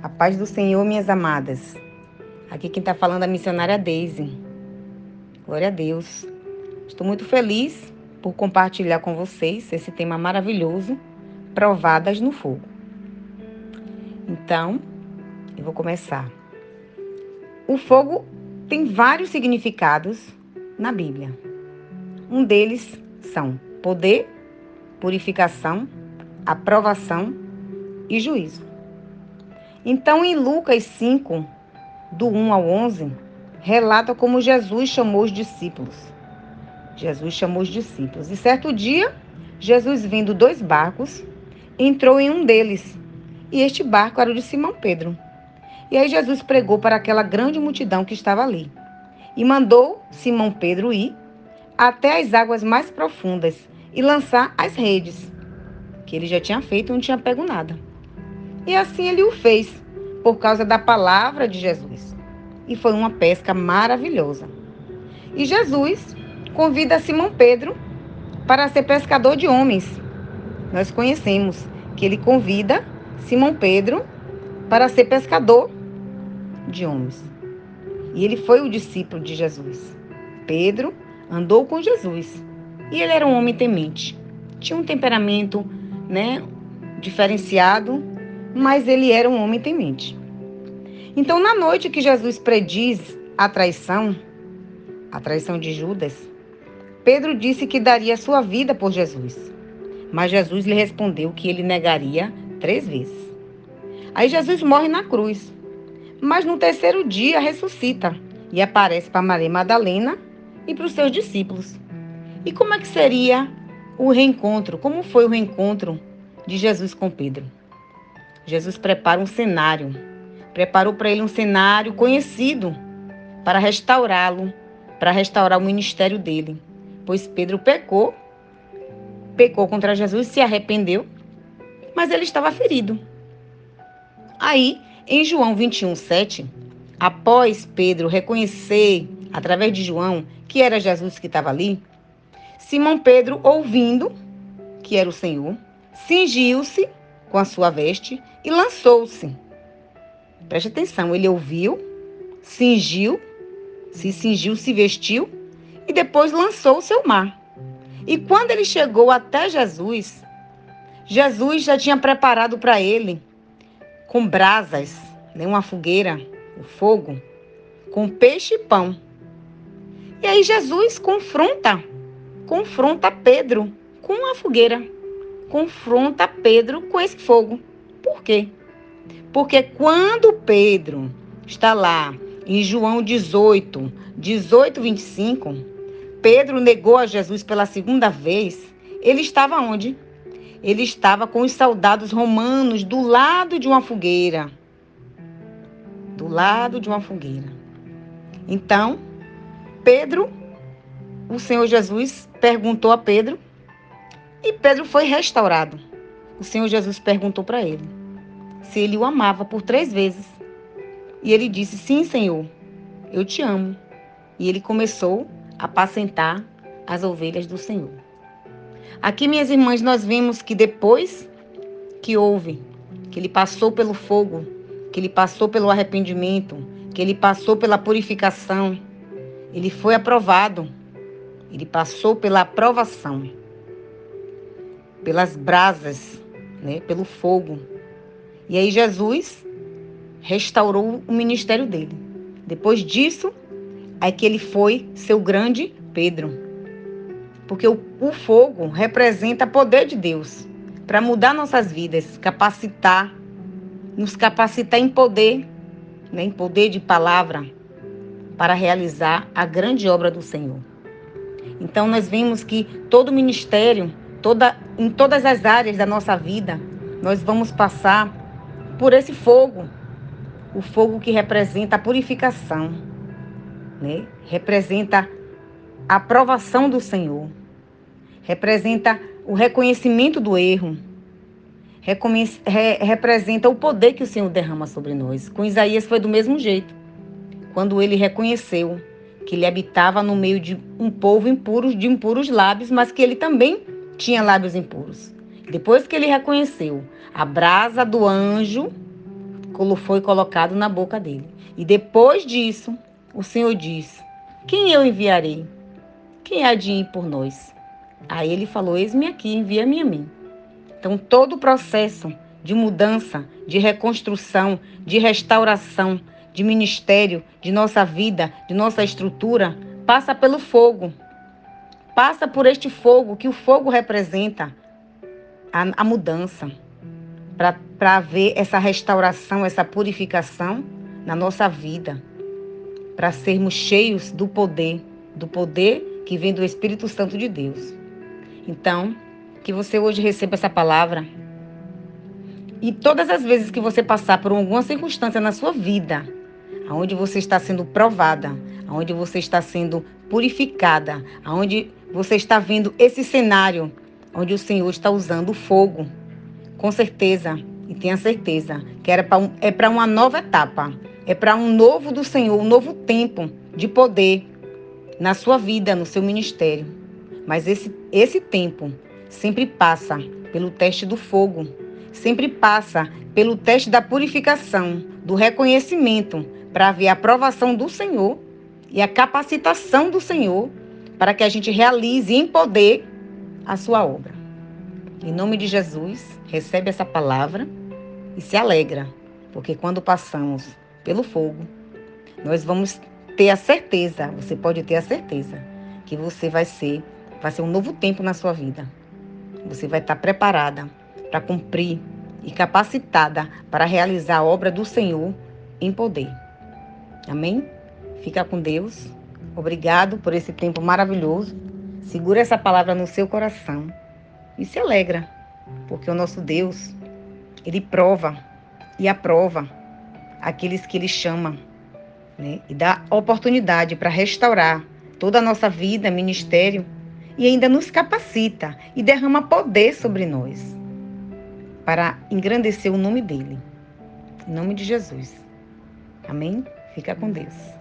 A paz do Senhor, minhas amadas. Aqui quem está falando é a missionária Daisy. Glória a Deus. Estou muito feliz por compartilhar com vocês esse tema maravilhoso, provadas no fogo. Então, eu vou começar. O fogo tem vários significados na Bíblia. Um deles são poder, purificação, aprovação e juízo. Então, em Lucas 5, do 1 ao 11, relata como Jesus chamou os discípulos. Jesus chamou os discípulos. E certo dia, Jesus, vendo dois barcos, entrou em um deles. E este barco era o de Simão Pedro. E aí Jesus pregou para aquela grande multidão que estava ali. E mandou Simão Pedro ir até as águas mais profundas e lançar as redes, que ele já tinha feito e não tinha pego nada. E assim ele o fez, por causa da palavra de Jesus. E foi uma pesca maravilhosa. E Jesus convida Simão Pedro para ser pescador de homens. Nós conhecemos que ele convida Simão Pedro para ser pescador de homens. E ele foi o discípulo de Jesus. Pedro andou com Jesus. E ele era um homem temente. Tinha um temperamento, né, diferenciado mas ele era um homem temente. Então, na noite que Jesus prediz a traição, a traição de Judas, Pedro disse que daria sua vida por Jesus. Mas Jesus lhe respondeu que ele negaria três vezes. Aí Jesus morre na cruz. Mas no terceiro dia ressuscita e aparece para Maria Madalena e para os seus discípulos. E como é que seria o reencontro? Como foi o reencontro de Jesus com Pedro? Jesus prepara um cenário. Preparou para ele um cenário conhecido para restaurá-lo, para restaurar o ministério dele. Pois Pedro pecou, pecou contra Jesus, se arrependeu, mas ele estava ferido. Aí, em João 21, 7, após Pedro reconhecer, através de João, que era Jesus que estava ali, Simão Pedro, ouvindo que era o Senhor, cingiu-se com a sua veste e lançou-se. Preste atenção, ele ouviu, cingiu, se cingiu, se vestiu e depois lançou-se ao mar. E quando ele chegou até Jesus, Jesus já tinha preparado para ele com brasas, né, uma fogueira, o fogo, com peixe e pão. E aí Jesus confronta, confronta Pedro com a fogueira confronta Pedro com esse fogo. Por quê? Porque quando Pedro está lá em João 18, 18, 25, Pedro negou a Jesus pela segunda vez, ele estava onde? Ele estava com os soldados romanos do lado de uma fogueira. Do lado de uma fogueira. Então, Pedro, o Senhor Jesus perguntou a Pedro e Pedro foi restaurado. O Senhor Jesus perguntou para ele se ele o amava por três vezes. E ele disse: Sim, Senhor, eu te amo. E ele começou a apacentar as ovelhas do Senhor. Aqui, minhas irmãs, nós vimos que depois que houve, que ele passou pelo fogo, que ele passou pelo arrependimento, que ele passou pela purificação, ele foi aprovado. Ele passou pela aprovação pelas brasas, né, pelo fogo. E aí Jesus restaurou o ministério dele. Depois disso, é que ele foi seu grande Pedro. Porque o, o fogo representa poder de Deus para mudar nossas vidas, capacitar, nos capacitar em poder, né, em poder de palavra, para realizar a grande obra do Senhor. Então nós vimos que todo ministério toda, em todas as áreas da nossa vida, nós vamos passar por esse fogo. O fogo que representa a purificação, né? representa a aprovação do Senhor, representa o reconhecimento do erro, re representa o poder que o Senhor derrama sobre nós. Com Isaías foi do mesmo jeito. Quando ele reconheceu que ele habitava no meio de um povo impuro, de impuros lábios, mas que ele também tinha lábios impuros. Depois que ele reconheceu a brasa do anjo foi colocado na boca dele. E depois disso, o Senhor diz: Quem eu enviarei? Quem há de ir por nós? Aí ele falou: Eis-me aqui, envia-me a mim. Então, todo o processo de mudança, de reconstrução, de restauração, de ministério, de nossa vida, de nossa estrutura, passa pelo fogo. Passa por este fogo, que o fogo representa a, a mudança. Para haver essa restauração, essa purificação na nossa vida. Para sermos cheios do poder, do poder que vem do Espírito Santo de Deus. Então, que você hoje receba essa palavra. E todas as vezes que você passar por alguma circunstância na sua vida, onde você está sendo provada, onde você está sendo purificada, onde você está vendo esse cenário, onde o Senhor está usando o fogo, com certeza, e tenha certeza, que era pra um, é para uma nova etapa, é para um novo do Senhor, um novo tempo de poder na sua vida, no seu ministério. Mas esse, esse tempo sempre passa pelo teste do fogo, sempre passa pelo teste da purificação, do reconhecimento, para haver a aprovação do Senhor e a capacitação do Senhor para que a gente realize em poder a sua obra. Em nome de Jesus, recebe essa palavra e se alegra, porque quando passamos pelo fogo, nós vamos ter a certeza, você pode ter a certeza que você vai ser, vai ser um novo tempo na sua vida. Você vai estar preparada para cumprir e capacitada para realizar a obra do Senhor em poder. Amém? Fica com Deus. Obrigado por esse tempo maravilhoso. Segura essa palavra no seu coração e se alegra, porque o nosso Deus, ele prova e aprova aqueles que ele chama, né? E dá oportunidade para restaurar toda a nossa vida, ministério e ainda nos capacita e derrama poder sobre nós para engrandecer o nome dele. Em nome de Jesus. Amém? Fica com Deus.